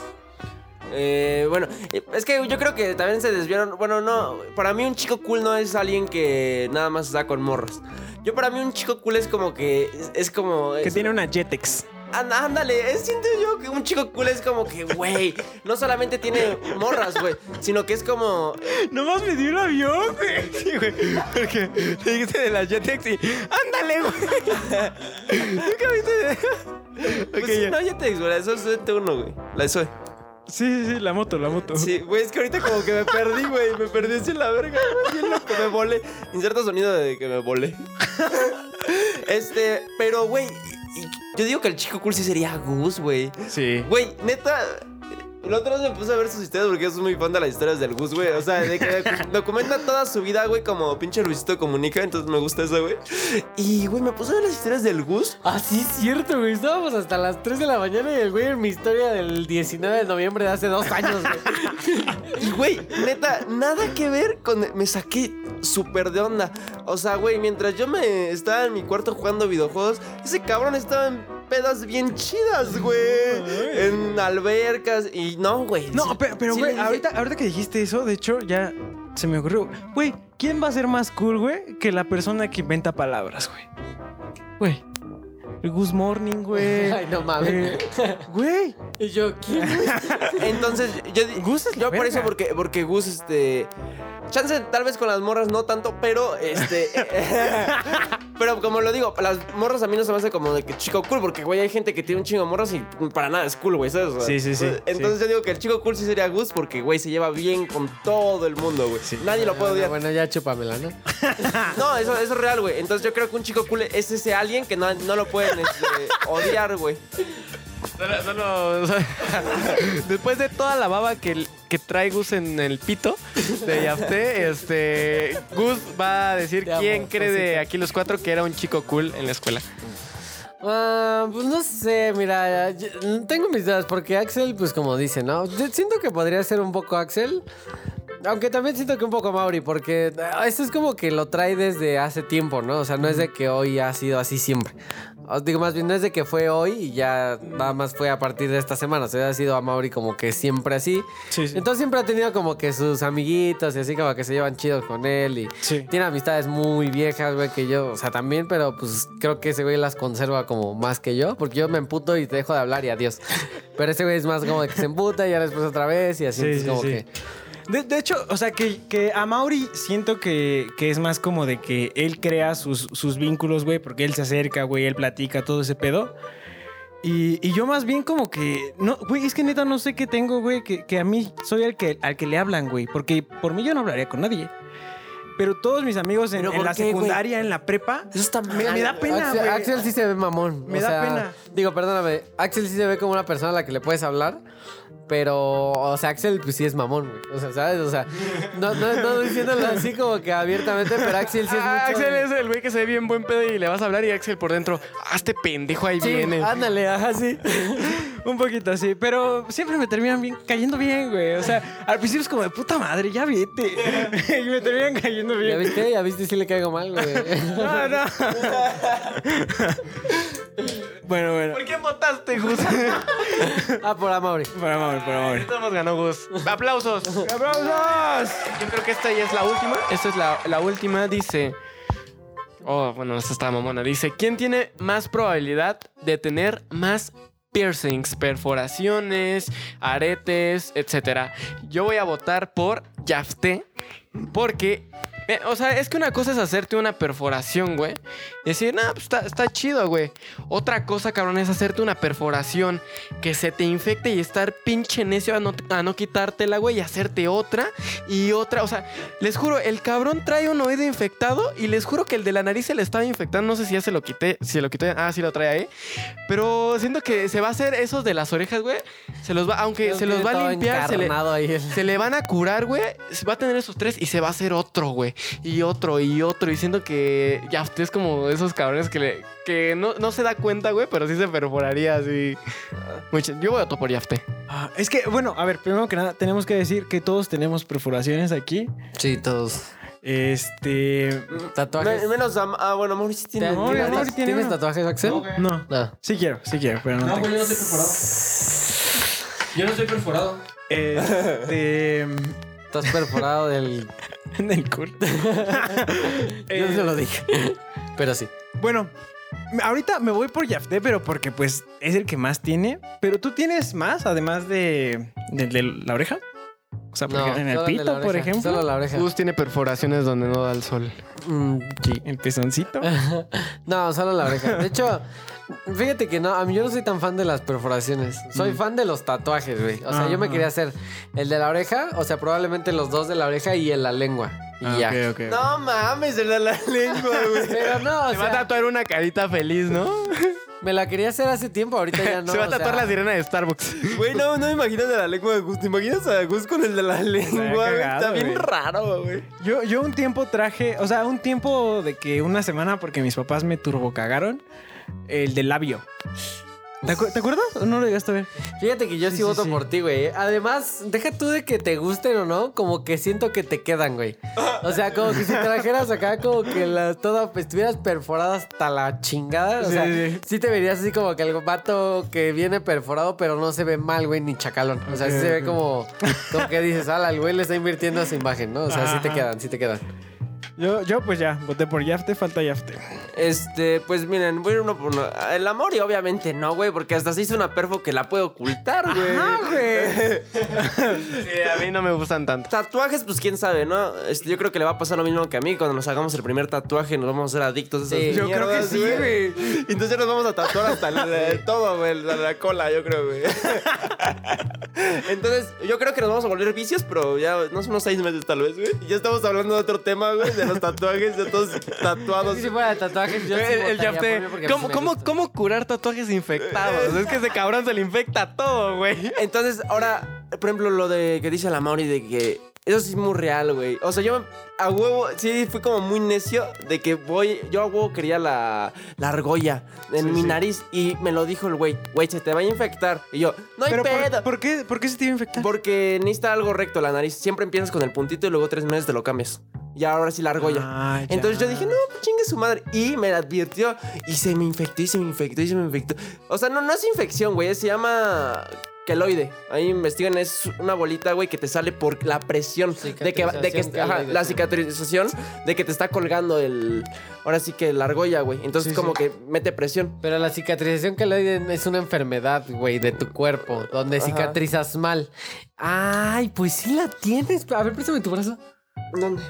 Eh, bueno, eh, es que yo creo que también se desviaron. Bueno, no, para mí un chico cool no es alguien que nada más está con morras. Yo para mí un chico cool es como que es, es como Que es- tiene una Jetex. Anda- Ándale, es- siento yo que un chico cool es como que, güey, no solamente tiene morras, güey, sino que es como Nomás me dio el avión, güey. Sí, güey. Porque te dijiste de la Jetex y. ¡Ándale, güey! Nunca viste. Pues Ok, sí, no, la de Zoe es de T1, güey. La Zoe. Sí, sí, sí, la moto, la moto. Sí, güey, es que ahorita como que me perdí, güey. Me perdí así en la verga, güey. Bien loco, me volé. Inserta sonido de que me volé. este, pero, güey, yo digo que el chico cool sí sería Gus, güey. Sí. Güey, neta. La otra vez me puse a ver sus historias porque soy muy fan de las historias del Gus, güey. O sea, de que documenta toda su vida, güey, como pinche Luisito comunica. Entonces me gusta eso, güey. Y, güey, me puse a ver las historias del Gus. Ah, sí, es cierto, güey. Estábamos hasta las 3 de la mañana y el güey en mi historia del 19 de noviembre de hace dos años, güey. Y, güey, neta, nada que ver con... Me saqué súper de onda. O sea, güey, mientras yo me estaba en mi cuarto jugando videojuegos, ese cabrón estaba en pedas bien chidas, güey. En albercas y no, güey. No, pero, pero, sí güey, ahorita, ahorita que dijiste eso, de hecho, ya se me ocurrió. Güey, ¿quién va a ser más cool, güey, que la persona que inventa palabras, güey? Güey. El Gus Morning, güey. Ay, no mames. Eh, Güey. Y yo, ¿quién? Entonces, yo, Gus es la yo por eso, porque, porque Gus, este. Chance, tal vez con las morras no tanto, pero este. pero como lo digo, las morras a mí no se me hace como de que chico cool, porque, güey, hay gente que tiene un chingo de morras y para nada es cool, güey, ¿sabes? Sí, sí, sí, Entonces yo digo que el chico cool sí sería Gus, porque, güey, se lleva bien con todo el mundo, güey. Nadie lo puede odiar. Bueno, ya chúpamela, ¿no? No, eso, eso es real, güey. Entonces yo creo que un chico cool es ese alguien que no, no lo pueden este, odiar, güey. Solo, solo- o sea, después de toda la baba que, que trae Gus en el pito de Yafté, este, Gus va a decir Te amo, quién cree de aquí los cuatro que era un chico cool en la escuela. Ah, pues no sé, mira, yo- tengo mis dudas porque Axel, pues como dice, ¿no? Yo siento que podría ser un poco Axel, aunque también siento que un poco Mauri, porque ah, esto es como que lo trae desde hace tiempo, ¿no? O sea, no es de que hoy ha sido así siempre. Os digo, más bien no es de que fue hoy y ya nada más fue a partir de esta semana. O sea, ha sido a Mauri como que siempre así. Sí, sí. Entonces siempre ha tenido como que sus amiguitos y así como que se llevan chidos con él y Sí. tiene amistades muy viejas, güey, que yo, o sea, también, pero pues creo que ese güey las conserva como más que yo, porque yo me emputo y te dejo de hablar y adiós. Pero ese güey es más como de que se emputa y ahora después otra vez y así, sí, como sí. que... De, de hecho, o sea, que, que a Mauri siento que, que es más como de que él crea sus, sus vínculos, güey, porque él se acerca, güey, él platica todo ese pedo. Y, y yo más bien como que, no, güey, es que neta no sé qué tengo, güey, que, que a mí soy el que, al que le hablan, güey, porque por mí yo no hablaría con nadie. Pero todos mis amigos en, ¿Pero en por la qué, secundaria, en la prepa, Eso está me, mal, me da güey. pena, Axel, güey. Axel sí se ve mamón. Me o da sea, pena. Digo, perdóname. Axel sí se ve como una persona a la que le puedes hablar. Pero, o sea, Axel pues sí es mamón, güey. O sea, ¿sabes? O sea, no, no, no diciéndolo así como que abiertamente, pero Axel sí es Ah, mucho... Axel es el güey que se ve bien buen pedo y le vas a hablar y Axel por dentro, ah, este pendejo ahí Sí, viene. ándale, ajá, sí. Un poquito así, pero siempre me terminan bien, cayendo bien, güey. O sea, al principio es como de puta madre, ya vete. y me terminan cayendo ¿Ya bien. viste? ¿Ya viste? Sí le caigo mal, güey. No, no. Bueno, bueno. ¿Por qué votaste, Gus? ah, por Amaury. Por amor, por amor. Ahorita nos ganó Gus. ¡Aplausos! ¡Aplausos! Yo creo que esta ya es la última. Esta es la, la última. Dice. Oh, bueno, esta está mamona. Dice: ¿Quién tiene más probabilidad de tener más piercings, perforaciones, aretes, etcétera? Yo voy a votar por Yafté. Porque. Eh, o sea, es que una cosa es hacerte una perforación, güey. Y decir, nah, pues está, está chido, güey. Otra cosa, cabrón, es hacerte una perforación que se te infecte y estar pinche necio a no, a no quitártela, güey, y hacerte otra y otra. O sea, les juro, el cabrón trae un oído infectado y les juro que el de la nariz se le estaba infectando. No sé si ya se lo quité, si lo quité. Ah, sí lo trae ahí. Pero siento que se va a hacer esos de las orejas, güey. Se los va, aunque se los va a limpiar, se le, ahí se le van a curar, güey. Va a tener esos tres y se va a hacer otro, güey. Y otro, y otro. Y siento que ya usted es como esos cabrones que, le, que no, no se da cuenta, güey, pero sí se perforaría así. Yo voy a por Yafte. Ah, es que, bueno, a ver, primero que nada, tenemos que decir que todos tenemos perforaciones aquí. Sí, todos. Este. Tatuajes. Me- menos a... Ah, bueno, Mauricio sí tiene... Tiene ¿Tienes uno. tatuajes, Axel? No. No. Sí quiero, sí quiero, pero no. tengo. yo no estoy perforado. Yo no estoy perforado. Este. Estás perforado del... en el culo. Yo no se lo dije. Pero sí. Bueno, ahorita me voy por Yafté, pero porque pues es el que más tiene. Pero tú tienes más, además de, de, de la oreja. O sea, No, en el pito, por ejemplo. Solo la oreja. Gus tiene perforaciones donde no da el sol. Mm, sí. El pezoncito. No, solo la oreja. De hecho, fíjate que no, a mí yo no soy tan fan de las perforaciones. Soy fan de los tatuajes, güey. O sea, yo me Ajá. quería hacer el de la oreja, o sea, probablemente los dos de la oreja y el la lengua. Y Ah, ya. ok, ok. No mames, el de la lengua, güey. Pero no, o Se va a tatuar una carita feliz, ¿no? me la quería hacer hace tiempo, ahorita ya no. Se va a o tatuar sea, la sirena de Starbucks. Güey, no, no me imaginas de la lengua de Gus. ¿Te imaginas a Gus con el de la lengua, güey? cagado, Está bien raro, güey. Yo, yo un tiempo traje, o sea, un tiempo de que una semana, porque mis papás me turbocagaron, el del labio. ¿Te, acu- te acuerdas? ¿O no lo llegaste a ver? Fíjate que yo sí, voto sí. por ti, güey. Además, deja tú de que te gusten o no, como que siento que te quedan, güey. O sea, como que si trajeras acá como que la, toda estuvieras perforada hasta la chingada. O Sí, sea, sí. sí. te verías así como que el vato que viene perforado, pero no se ve mal, güey, ni chacalón. O sea, sí se ve como, como que dices, ala, el güey le está invirtiendo a su imagen, ¿no? O sea, sí te quedan, sí te quedan. Yo, yo pues ya, voté por Yafte, falta Yafte. Este, pues miren, voy a ir uno por uno. El amor y obviamente no, güey, porque hasta se hizo una perfo que la puede ocultar, güey. Sí, a mí no me gustan tanto. Tatuajes, pues quién sabe, ¿no? Este, yo creo que le va a pasar lo mismo que a mí. Cuando nos hagamos el primer tatuaje, nos vamos a ser adictos a esas Sí. Yo creo que sí, güey. Entonces nos vamos a tatuar hasta el- el todo, güey, la, la cola, yo creo, güey. Entonces, yo creo que nos vamos a volver vicios, pero ya, no son unos seis meses tal vez, güey. Ya estamos hablando de otro tema, güey, de los tatuajes, de todos tatuados. Si fuera de tatuajes, yo sí el el votaría Yafte, por mí porque ¿cómo, sí cómo, gusta. ¿cómo curar tatuajes infectados? Es que ese cabrón se le infecta todo, güey. Entonces, ahora, por ejemplo, lo de que dice la Mauri de que eso sí es muy real, güey. O sea, yo a huevo, sí fui como muy necio de que voy, yo a huevo quería la, la argolla en mi nariz y me lo dijo el güey, güey, se te va a infectar. Y yo, no hay Pero pedo. por, ¿por qué, ¿por qué se te iba a infectar? Porque necesita algo recto la nariz. Siempre empiezas con el puntito y luego tres meses te lo cambias. Y ahora sí la argolla. Ah. Entonces yo dije, no, pues chingue su madre. Y me advirtió. Y se me infectó y se me infectó y se me infectó. O sea, no, no es infección, güey. Se llama queloide. Ahí investigan, es una bolita, güey, que te sale por la presión. De que, de que ajá, queloide, la sí. cicatrización de que te está colgando el. Ahora sí que la argolla, güey. Entonces, como que mete presión. Pero la cicatrización que le es una enfermedad, güey, de tu cuerpo, donde Ajá. cicatrizas mal. Ay, pues sí la tienes. A ver, préstame tu brazo. ¿Dónde?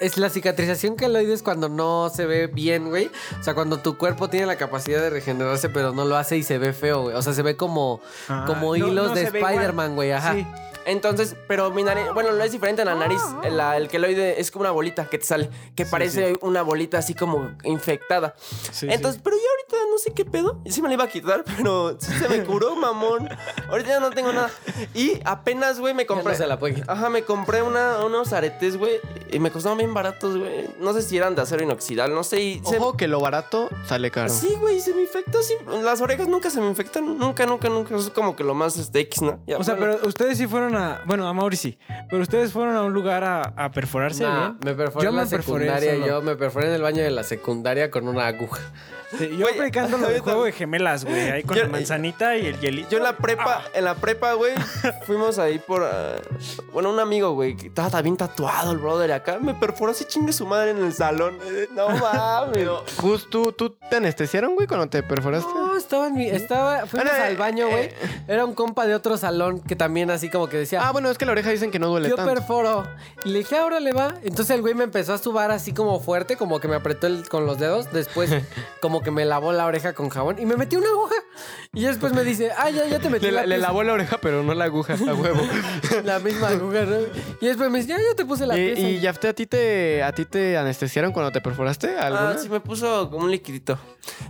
Es la cicatrización queloide es cuando no se ve bien, güey. O sea, cuando tu cuerpo tiene la capacidad de regenerarse, pero no lo hace y se ve feo, güey. O sea, se ve como, Ah, como no- hilos no de. Spider-Man, güey. Ajá. Sí. Entonces, pero mi nariz, bueno, lo es diferente en la nariz. La- el queloide es como una bolita que te sale, que parece una bolita así como infectada. Sí, Entonces, pero yo ahorita no sé qué pedo. Y sí me la iba a quitar, pero sí se me curó, mamón. Ahorita ya no tengo nada. Y apenas, güey, me compré. no se la puede quitar. Ajá, me compré una, unos aretes, güey. Y me costaron bien baratos, güey. No sé si eran de acero inoxidable, no sé. Y se- Ojo que lo barato sale caro. Sí, güey, se me infectó. Sí. Las orejas nunca se me infectan. Nunca, nunca, nunca. Eso es como que lo más este, X, ¿no? Ya, O sea, bueno. pero ustedes sí fueron a. Bueno, a Mauri sí. Pero ustedes fueron a un lugar a, a perforarse Nah, bien. me perforé Yo en la me secundaria. Yo me perforé en el baño de la secundaria con una aguja. Sí, yo Güey, aplicando lo del juego de gemelas, güey. Ahí con Yo- la manzanita y el hielito. Yo en la prepa, en la prepa, güey, fuimos ahí por. ah, bueno, un amigo, güey, que estaba bien tatuado el brother acá. Me perforó así chingue su madre en el salón. Eh, No mames. Gus, ¿tú, ¿tú te anestesiaron, güey, cuando te perforaste? No, estaba en mi. Estaba, fuimos Ah, al eh, baño, güey. eh. Era un compa de otro salón que también así como que decía. Ah, bueno, es que la oreja dicen que no duele Yo tanto. perforo. Y le dije, ahora le va. Entonces el güey me empezó a subar así como fuerte, como que me apretó el- con los dedos. Después, como que me lavó la oreja con jabón y me metió una aguja. Y después me dice, ah, ya, ya te metí Le, la le pieza". lavó la oreja, pero no la aguja, a huevo. la misma aguja, ¿no? Y después me dice, ya, ya te puse la y, pieza. y Yafte, ¿a ti te, a ti te anestesiaron cuando te perforaste? ¿Alguna? Ah, sí, me puso como un liquidito.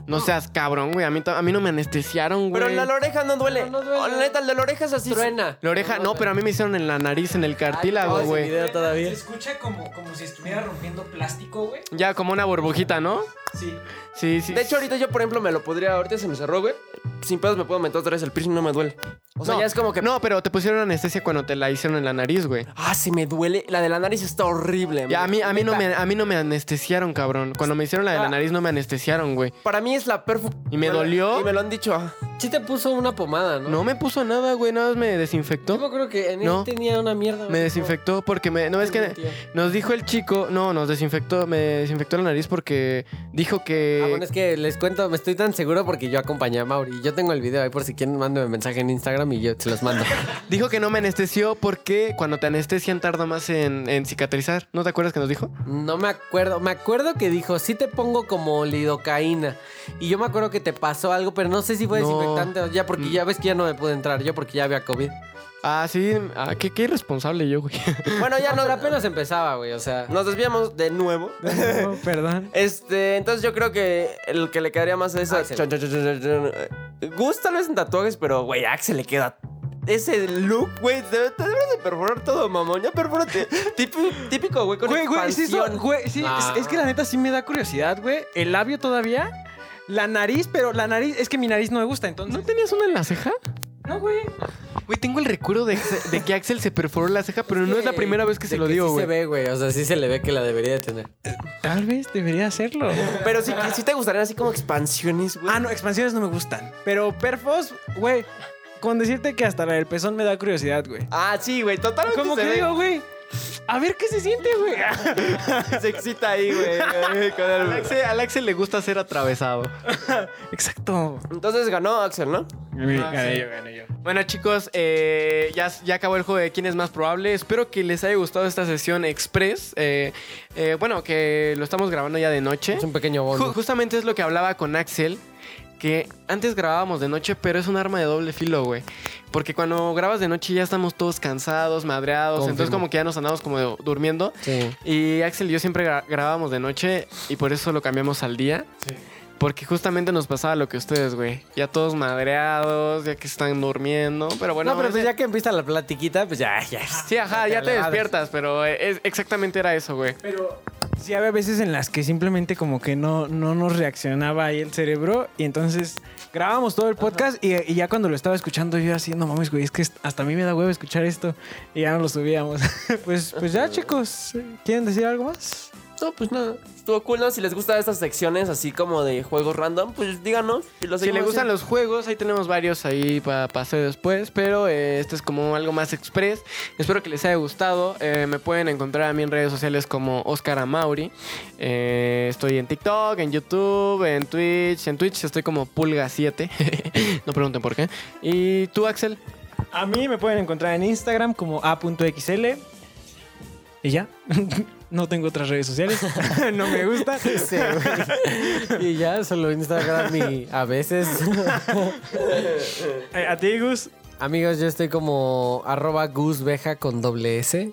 No seas cabrón, güey. A mí, a mí no me anestesiaron, güey. Pero la, la oreja no duele. No, no duele. Oh, la neta, el de la oreja es así. Truena. La oreja, no, pero a mí me hicieron en la nariz, en el cartílago, güey. video todavía. Se escucha como, como si estuviera rompiendo plástico, güey. Ya, como una burbujita, ¿no? Sí. Sí, sí. De hecho, ahorita yo, por ejemplo, me lo podría. Ahorita se me cerró, güey. Sin pedos me puedo meter otra vez el piercing, no me duele. O sea, no, ya es como que. No, pero te pusieron anestesia cuando te la hicieron en la nariz, güey. Ah, se me duele. La de la nariz está horrible. Ya, a mí, a mí no me, a mí no me anestesiaron, cabrón. Cuando me hicieron la de la Ah. nariz no me anestesiaron, güey. Para mí es la perfecta. ¿Y me dolió? Y me lo han dicho. ah. Sí te puso una pomada, ¿no? No me puso nada, güey. Nada más me Yo desinfectó. acuerdo que en No. él tenía una mierda. Me desinfectó porque me. No, es que Tío. nos dijo el chico. No, nos desinfectó. Me desinfectó la nariz porque dijo que. Ah, bueno, es que les cuento, me estoy tan seguro porque yo acompañé a Mauri. Yo tengo el video ahí por si quieren, mándenme mensaje en Instagram y yo se los mando. Dijo que no me anestesió porque cuando te anestesian tarda más en, en cicatrizar. ¿No te acuerdas que nos dijo? No me acuerdo. Me acuerdo que dijo, sí te pongo como lidocaína. Y yo me acuerdo que te pasó algo, pero no sé si fue No. desinfectante o ya, porque ya ves que ya no me pude entrar yo porque ya había COVID. Ah, sí. Ah, qué, qué irresponsable yo, güey. Bueno, ya No, apenas empezaba, güey, o sea... Nos desviamos de nuevo. Perdón. Este, entonces yo creo que el que le quedaría más es a chon. Gus tal vez en tatuajes, pero güey, a Axel le queda ese look, güey. Te, debes de perforar todo, mamón. Ya perfórate. Típico, típico, güey, con Güey, güey, sí, eso- expansión. güey, sí, Ah. es, es que la neta sí me da curiosidad, güey. El labio todavía. La nariz, pero la nariz, es que mi nariz no me gusta, entonces. ¿No tenías una en la ceja? No, güey. Güey, tengo el recuerdo de, de que Axel se perforó la ceja, pero no es la primera vez que se lo digo, Sí se güey. ve, güey, o sea, sí se le ve que la debería de tener. Tal vez debería hacerlo. Pero sí, sí te gustarían así como expansiones, güey. ah, no, expansiones no me gustan. Pero perfos, güey, con decirte que hasta la del pezón me da curiosidad, güey. Ah, sí, güey, totalmente Como se que ve. digo, güey, a ver qué se siente, güey. Se excita ahí, güey. con el- Axel, al Axel le gusta ser atravesado. Exacto. Entonces ganó Axel, ¿no? gané yo, gané yo. Bueno, chicos, eh, ya, ya acabó el juego de quién es más probable. Espero que les haya gustado esta sesión express. Eh, eh, bueno, que lo estamos grabando ya de noche. Es un pequeño Ju- bonus. justamente es lo que hablaba con Axel. Que antes grabábamos de noche, pero es un arma de doble filo, güey. Porque cuando grabas de noche ya estamos todos cansados, madreados. Confirmo. Entonces, como que ya nos andamos como durmiendo. Sí. Y Axel y yo siempre gra- grabábamos de noche y por eso lo cambiamos al día. Porque justamente nos pasaba lo que ustedes, güey. Ya todos madreados, ya que están durmiendo. Pero bueno, no, pero pues ya que empieza la platiquita, pues ya, ya. Sí, ajá, ya te despiertas, pero es, exactamente era eso, güey. Pero sí había veces en las que simplemente como que no, no nos reaccionaba ahí el cerebro y entonces grabábamos todo el podcast y, y ya cuando lo estaba escuchando yo así, no mames, güey, es que hasta a mí me da huevo escuchar esto y ya no lo subíamos. pues, pues ya chicos, ¿quieren decir algo más? No, pues nada. Estuvo cool, ¿no? Si les gustan estas secciones así como de juegos random, pues díganos. Y Si les gustan los juegos, ahí tenemos varios ahí para hacer después, pero eh, este es como algo más express. Espero que les haya gustado. Eh, me pueden encontrar a mí en redes sociales como Oscar Amauri. Eh, estoy en TikTok, en YouTube, en Twitch. En Twitch estoy como Pulga7. no pregunten por qué. ¿Y tú, Axel? A mí me pueden encontrar en Instagram como a.xl y ya. No tengo otras redes sociales. no me gusta. Sí, güey. Y ya, solo Instagram y a veces. Eh, A ti, Gus. Amigos, yo estoy como arroba gusbeja con doble S.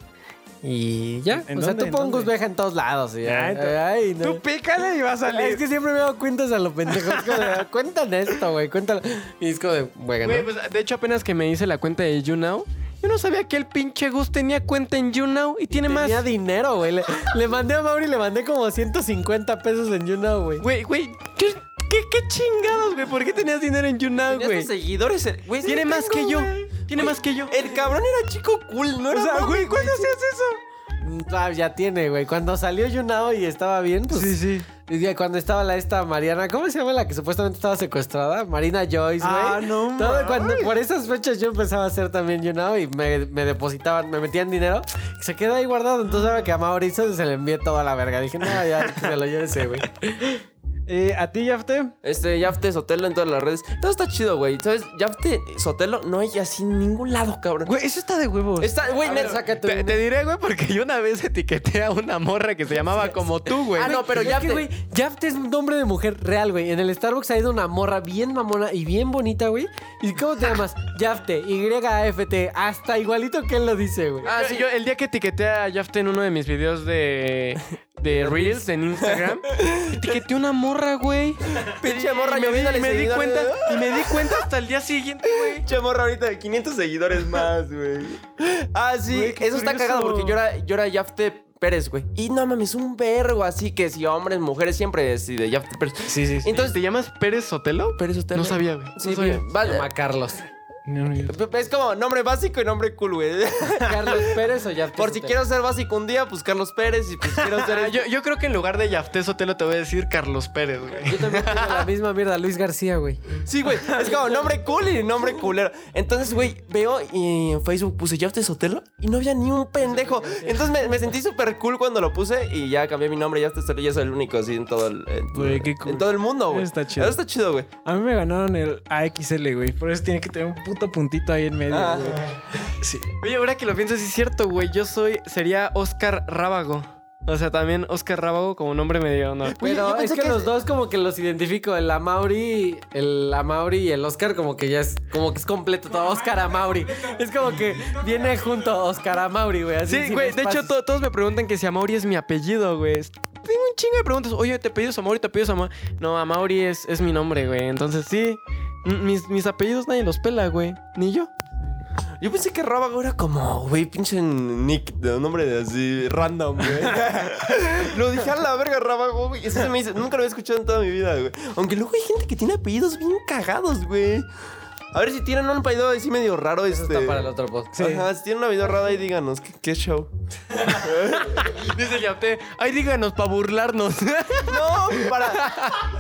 Y ya. ¿En o sea, dónde? tú ¿En pon gusbeja en todos lados. y ya. Ay, tú- Ay, no. Tú pícale y va a Es salir. que siempre me hago cuentas a lo pendejo. Es como de, cuentan esto, güey, cuéntalo. Y es como de, Güey, pues, de hecho, apenas que me hice la cuenta de YouNow, yo no sabía que el pinche Gus tenía cuenta en YouNow y tiene más. Tenía dinero, güey. Le, le mandé a Mauri, le mandé como 150 pesos en YouNow, güey. Güey, güey, ¿qué, qué, qué chingados, güey? ¿Por qué tenías dinero en YouNow, güey? seguidores. Güey, sí Tiene más tengo, que yo. Tiene más que yo. El cabrón era chico cool, no era O sea, güey, ¿cuándo hacías eso? Ah, ya tiene, güey. Cuando salió YouNow y estaba bien, pues. Sí, sí. Y Cuando estaba la esta Mariana, ¿cómo se llama la que supuestamente estaba secuestrada? Marina Joyce, güey. Ah, no Todo cuando por esas fechas yo empezaba a hacer también YouNow y me, me depositaban, me metían dinero. Y se quedó ahí guardado. Entonces ahora que a Mauricio se le envié toda la verga. Dije, no, ya, que se lo lleve ese, güey. Eh, ¿A ti, Yafte? Este, Yafte Sotelo en todas las redes. Todo está chido, güey. ¿Sabes? Yafte Sotelo no hay así en ningún lado, cabrón. Güey, eso está de huevos. Está, güey, neta. Sácate Te, un- te diré, güey, porque yo una vez etiqueté a una morra que se llamaba como tú, güey. Ah, no, pero Es Yafte. que, güey, Yafte es un nombre de mujer real, güey. En el Starbucks ha ido una morra bien mamona y bien bonita, güey. ¿Y cómo te llamas? Yafte, Y-A-F-T. Hasta igualito que él lo dice, güey. Ah, sí, yo el día que etiqueté a Jafte en uno de mis videos de, de Reels en Instagram, etiqueté una morra, güey. Pinche morra, y me, di, me cuenta, y me di cuenta hasta el día siguiente, güey. Pinche morra ahorita de 500 seguidores más, güey. Ah, sí. Güey, Eso está cagado porque yo era, yo era Yafte Pérez, güey. Y no mames, un vergo así que si hombres, mujeres, siempre es de Yafte Pérez. Sí, sí, sí. Entonces, ¿Te llamas Pérez Sotelo? Pérez Sotelo. No sabía, güey. Sí, no sabía. Vale. Se llama Carlos. No, yo- Es como nombre básico y nombre cool, güey. ¿Carlos Pérez o Yafte? Por si quiero ser básico un día, pues Carlos Pérez. Y pues quiero ser. Ah, yo, yo creo que en lugar de Jafte Sotelo te voy a decir Carlos Pérez, güey. Yo también tengo la misma mierda, Luis García, güey. Sí, güey. Es como nombre cool y nombre culero. Entonces, güey, veo y en Facebook puse Yafte Sotelo y no había ni un pendejo. Entonces me, me sentí súper cool cuando lo puse y ya cambié mi nombre. Yafte Sotelo y ya soy el único así en todo el, en, Güey, qué cool. en todo el mundo, güey. Está chido. Eso está chido, güey. A mí me ganaron el AXL, güey. Por eso tiene que tener un puto puntito ahí en medio, Ah. güey. Sí. Oye, ahora que lo pienso, sí es cierto, güey. Yo soy, sería Oscar Rábago. O sea, también Oscar Rábago como nombre medio, ¿no? Pero es que, los dos como que los identifico. El Amauri, el Amauri y el Oscar como que ya es como que es completo todo. Oscar Amauri. Es como que viene junto Oscar Amauri, güey. así Sí, güey. De hecho, to- todos me preguntan que si Amauri es mi apellido, güey. Tengo un chingo de preguntas. Oye, ¿te apellidas Amauri? ¿Te apellidas Amauri? No, Amauri es, es mi nombre, güey. Entonces, sí. Mis, mis apellidos nadie los pela, güey. Ni yo. Yo pensé que Rábago era como, güey, pinche Nick, de un nombre de así random, güey. lo dije a la verga, Rábago, güey. Eso se me dice, nunca lo había escuchado en toda mi vida, güey. Aunque luego hay gente que tiene apellidos bien cagados, güey. A ver si tienen un apellido así medio raro, Eso este. está para el otro podcast. Ajá, si tienen un apellido raro ahí, díganos, ¿qué, qué show? Dice Yapte. Ay, díganos para burlarnos. No, para.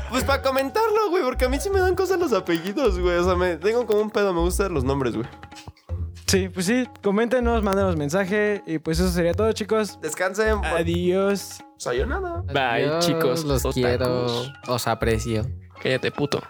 Pues para comentarlo, güey, porque a mí sí me dan cosas los apellidos, güey. O sea, me tengo como un pedo, me gustan los nombres, güey. Sí, pues sí. Coméntenos, mándenos mensaje. Y pues eso sería todo, chicos. Descansen. Adiós. Sayonara. Bye, Adiós, chicos. Los otakus. quiero. Os aprecio. Cállate, puto.